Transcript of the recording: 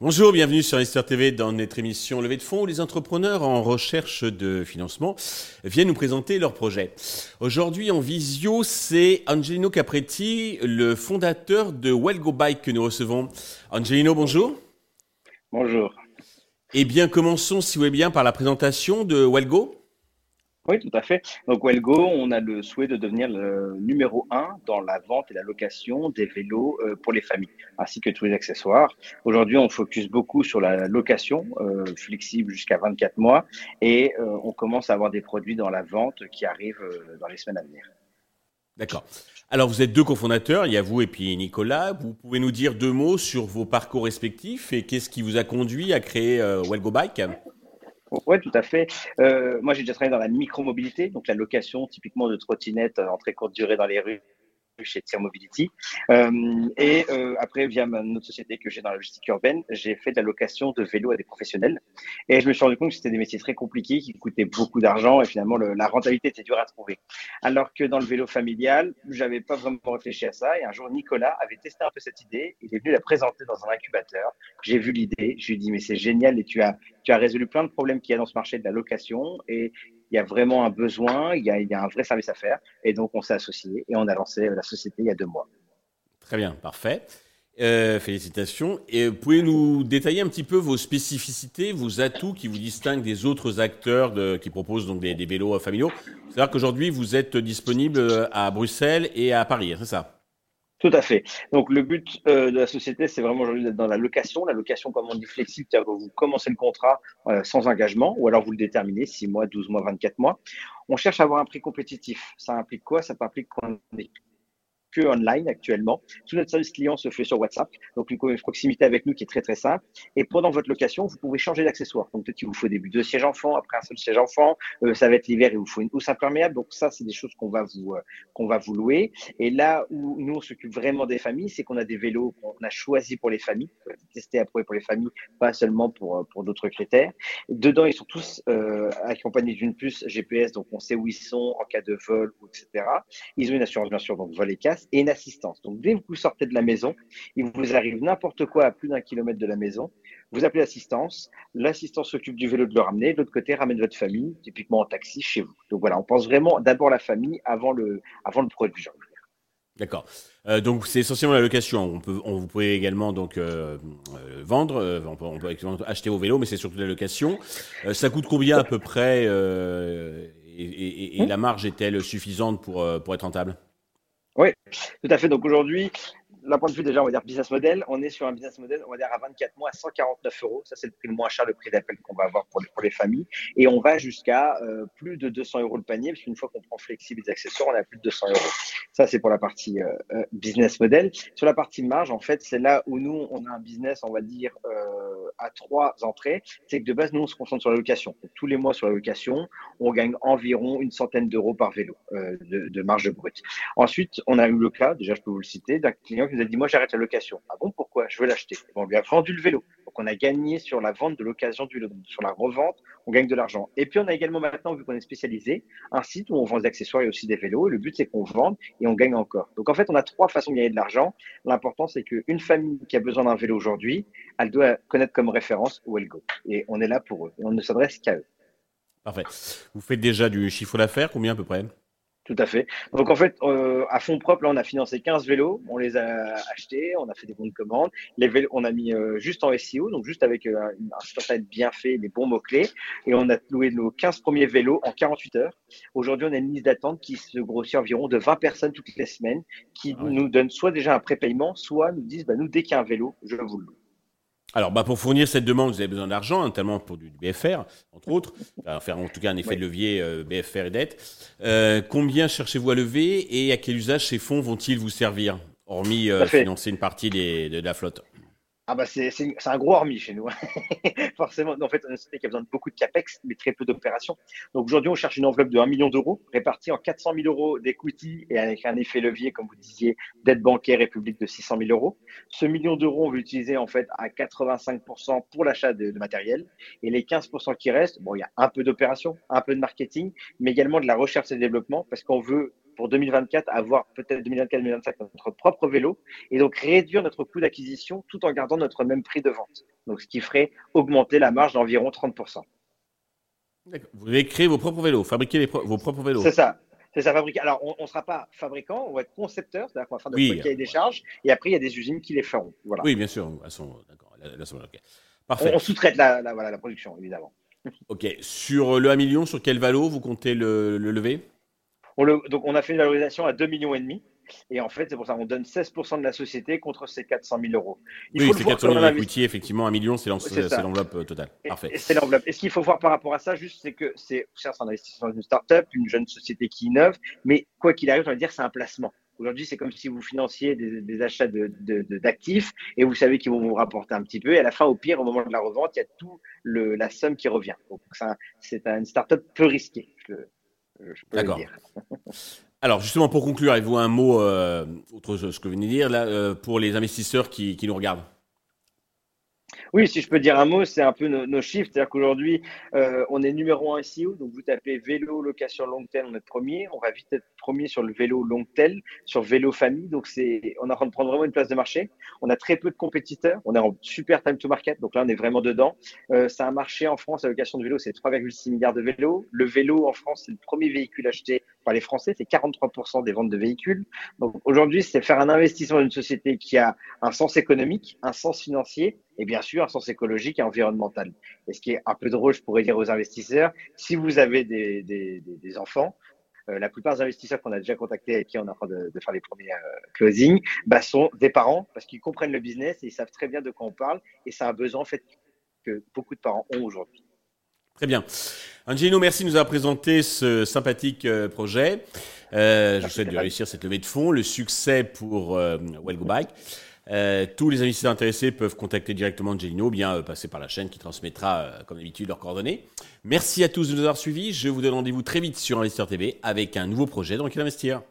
Bonjour, bienvenue sur Investor TV dans notre émission Levée de fonds où les entrepreneurs en recherche de financement viennent nous présenter leurs projets. Aujourd'hui en visio, c'est Angelino Capretti, le fondateur de Wellgo Bike que nous recevons. Angelino, bonjour. Bonjour. Eh bien, commençons si vous voulez bien par la présentation de Wellgo. Oui, tout à fait. Donc, Wellgo, on a le souhait de devenir le numéro un dans la vente et la location des vélos euh, pour les familles, ainsi que tous les accessoires. Aujourd'hui, on focus beaucoup sur la location euh, flexible jusqu'à 24 mois et euh, on commence à avoir des produits dans la vente qui arrivent dans les semaines à venir. D'accord. Alors, vous êtes deux cofondateurs, il y a vous et puis Nicolas. Vous pouvez nous dire deux mots sur vos parcours respectifs et qu'est-ce qui vous a conduit à créer Wellgo Bike? Oui, tout à fait. Euh, moi, j'ai déjà travaillé dans la micromobilité, donc la location typiquement de trottinettes en très courte durée dans les rues chez Tier Mobility. Euh, et euh, après, via notre société que j'ai dans la logistique urbaine, j'ai fait de la location de vélos à des professionnels. Et je me suis rendu compte que c'était des métiers très compliqués, qui coûtaient beaucoup d'argent et finalement la rentabilité était dure à trouver. Alors que dans le vélo familial, j'avais pas vraiment réfléchi à ça. Et un jour, Nicolas avait testé un peu cette idée. Il est venu la présenter dans un incubateur. J'ai vu l'idée. Je lui ai dit, mais c'est génial et tu as, tu as résolu plein de problèmes qu'il y a dans ce marché de la location. Et il y a vraiment un besoin, il y a, un vrai service à faire. Et donc, on s'est associé et on a lancé la société il y a deux mois. Très bien, parfait. Euh, félicitations. Et pouvez nous détailler un petit peu vos spécificités, vos atouts qui vous distinguent des autres acteurs qui proposent donc des, des vélos familiaux. C'est-à-dire qu'aujourd'hui, vous êtes disponible à Bruxelles et à Paris, c'est ça? Tout à fait. Donc le but euh, de la société, c'est vraiment aujourd'hui d'être dans la location. La location, comme on dit, flexible, c'est-à-dire vous commencez le contrat euh, sans engagement, ou alors vous le déterminez 6 mois, 12 mois, 24 mois. On cherche à avoir un prix compétitif. Ça implique quoi? Ça implique qu'on est que online actuellement. Tout notre service client se fait sur WhatsApp, donc une proximité avec nous qui est très très simple. Et pendant votre location, vous pouvez changer d'accessoire. Donc peut-être qu'il vous faut des deux sièges enfants, après un seul siège enfant, euh, ça va être l'hiver, il vous faut une housse imperméable. Donc ça, c'est des choses qu'on va vous euh, qu'on va vous louer. Et là où nous on s'occupe vraiment des familles, c'est qu'on a des vélos qu'on a choisis pour les familles, testés approuver pour les familles, pas seulement pour euh, pour d'autres critères. Dedans, ils sont tous accompagnés d'une puce GPS, donc on sait où ils sont en cas de vol etc. Ils ont une assurance bien sûr, donc vol et casse et une assistance. Donc, dès que vous sortez de la maison, il vous arrive n'importe quoi à plus d'un kilomètre de la maison, vous appelez l'assistance, l'assistance s'occupe du vélo de le ramener, de l'autre côté, ramène votre famille, typiquement en taxi chez vous. Donc voilà, on pense vraiment d'abord la famille avant le, avant le produit. D'accord. Euh, donc c'est essentiellement la location. On peut, on, vous pouvez également donc euh, euh, vendre, on peut, acheter vos vélos, mais c'est surtout la location. ça coûte combien à peu près et, et, la marge est-elle suffisante pour, pour être rentable? Oui, tout à fait. Donc aujourd'hui, d'un point de vue déjà, on va dire business model, on est sur un business model, on va dire à 24 mois à 149 euros. Ça, c'est le prix le moins cher, le prix d'appel qu'on va avoir pour les, pour les, familles. Et on va jusqu'à euh, plus de 200 euros le panier, parce qu'une fois qu'on prend flexible les accessoires, on a plus de 200 euros. Ça, c'est pour la partie euh, euh, business model. Sur la partie marge, en fait, c'est là où nous, on a un business, on va dire, à trois entrées. C'est que de base, nous, on se concentre sur la location. tous les mois sur la location, on gagne environ une centaine d'euros par vélo de, de marge brute. Ensuite, on a eu le cas, déjà, je peux vous le citer, d'un client qui nous a dit, moi, j'arrête la location. Ah bon, pourquoi? Je veux l'acheter. On lui a vendu le vélo. Donc, on a gagné sur la vente de l'occasion du vélo. Sur la revente, on gagne de l'argent. Et puis, on a également maintenant, vu qu'on est spécialisé, un site où on vend des accessoires et aussi des vélos. Le but, c'est qu'on vende et on gagne encore. Donc, en fait, on a trois façons de gagner de l'argent. L'important, c'est qu'une famille qui a besoin d'un vélo aujourd'hui, elle doit connaître comme référence où elle go. Et on est là pour eux. Et on ne s'adresse qu'à eux. Parfait. Vous faites déjà du chiffre d'affaires, combien à peu près? Tout à fait. Donc en fait, euh, à fond propre, là, on a financé 15 vélos, on les a achetés, on a fait des bons de commande. Les vélos, on a mis euh, juste en SEO, donc juste avec euh, un site bien fait, les bons mots-clés, et on a loué nos 15 premiers vélos en 48 heures. Aujourd'hui, on a une liste d'attente qui se grossit environ de 20 personnes toutes les semaines, qui ah nous donnent soit déjà un prépaiement, soit nous disent, bah, nous, dès qu'il y a un vélo, je vous le loue. Alors, bah, pour fournir cette demande, vous avez besoin d'argent, notamment pour du BFR, entre autres, faire en tout cas un effet de levier euh, BFR et dette. Euh, combien cherchez-vous à lever et à quel usage ces fonds vont-ils vous servir, hormis euh, financer une partie de la flotte? Ah bah c'est un gros hormis chez nous. Forcément, en fait, on société qui a besoin de beaucoup de capex, mais très peu d'opérations. Donc aujourd'hui, on cherche une enveloppe de 1 million d'euros, répartie en 400 000 euros d'equity et avec un effet levier, comme vous disiez, d'aide bancaire et publique de 600 000 euros. Ce million d'euros, on veut utiliser en fait à 85% pour l'achat de, de, matériel. Et les 15% qui restent, bon, il y a un peu d'opérations, un peu de marketing, mais également de la recherche et développement, parce qu'on veut pour 2024 avoir peut-être 2024-2025 notre propre vélo et donc réduire notre coût d'acquisition tout en gardant notre même prix de vente. Donc ce qui ferait augmenter la marge d'environ 30%. Vous allez créer vos propres vélos, fabriquer vos propres vélos. C'est ça. C'est ça, fabriquer. Alors, on ne sera pas fabricant, on va être concepteur, c'est-à-dire qu'on va faire des cahiers des charges, et après, il y a des usines qui les feront. Voilà. Oui, bien sûr. D'accord. Parfait. On, sous-traite la, voilà, la production, évidemment. Ok. Sur le 1 million, sur quel valo vous comptez le, le lever? On le, donc, on a fait une valorisation à 2,5 millions et demi. Et en fait, c'est pour ça qu'on donne 16% de la société contre ces 400 000 euros. oui, c'est 400 000 euros effectivement, 1 million, c'est l'enveloppe euh, totale. Parfait. C'est l'enveloppe. Et ce qu'il faut voir par rapport à ça, juste, c'est que c'est un investissement dans une start-up, une jeune société qui innove, mais quoi qu'il arrive, on va dire, c'est un placement. Aujourd'hui, c'est comme si vous financiez des, achats d'actifs et vous savez qu'ils vont vous rapporter un petit peu. Et à la fin, au pire, au moment de la revente, il y a tout le, la somme qui revient. Donc, c'est une start-up peu risquée. D'accord. Alors justement, pour conclure, avez-vous un mot, euh, autre ce que vous venez de dire, là, euh, pour les investisseurs qui nous regardent? Oui, si je peux dire un mot, c'est un peu nos, chiffres. C'est-à-dire qu'aujourd'hui, euh, on est numéro un SEO. Donc, vous tapez vélo, location long tel, on est premier. On va vite être premier sur le vélo long tel, sur vélo famille. Donc, c'est, on est en train de prendre vraiment une place de marché. On a très peu de compétiteurs. On est en super time to market. Donc là, on est vraiment dedans. Euh, c'est un marché en France, la location de vélo, c'est 3,6 milliards de vélos. Le vélo en France, c'est le premier véhicule acheté par les Français. C'est 43% des ventes de véhicules. Donc, aujourd'hui, c'est faire un investissement dans une société qui a un sens économique, un sens financier et bien sûr un sens écologique et environnemental. Et ce qui est un peu drôle, je pourrais dire aux investisseurs, si vous avez des, enfants, euh, la plupart des investisseurs qu'on a déjà contactés et qui on est en train de, de faire les premiers euh, closings bah, sont des parents parce qu'ils comprennent le business et ils savent très bien de quoi on parle et c'est un besoin en fait que beaucoup de parents ont aujourd'hui. Très bien. Angelino, merci de nous avoir présenté ce sympathique euh, projet. je vous souhaite de réussir cette levée de fonds, le succès pour euh, Well Go Bike. Euh, tous les investisseurs intéressés peuvent contacter directement Angelino, bien euh, passer par la chaîne qui transmettra, euh, comme d'habitude, leurs coordonnées. Merci à tous de nous avoir suivis. Je vous donne rendez-vous très vite sur Investir TV avec un nouveau projet dans lequel investir.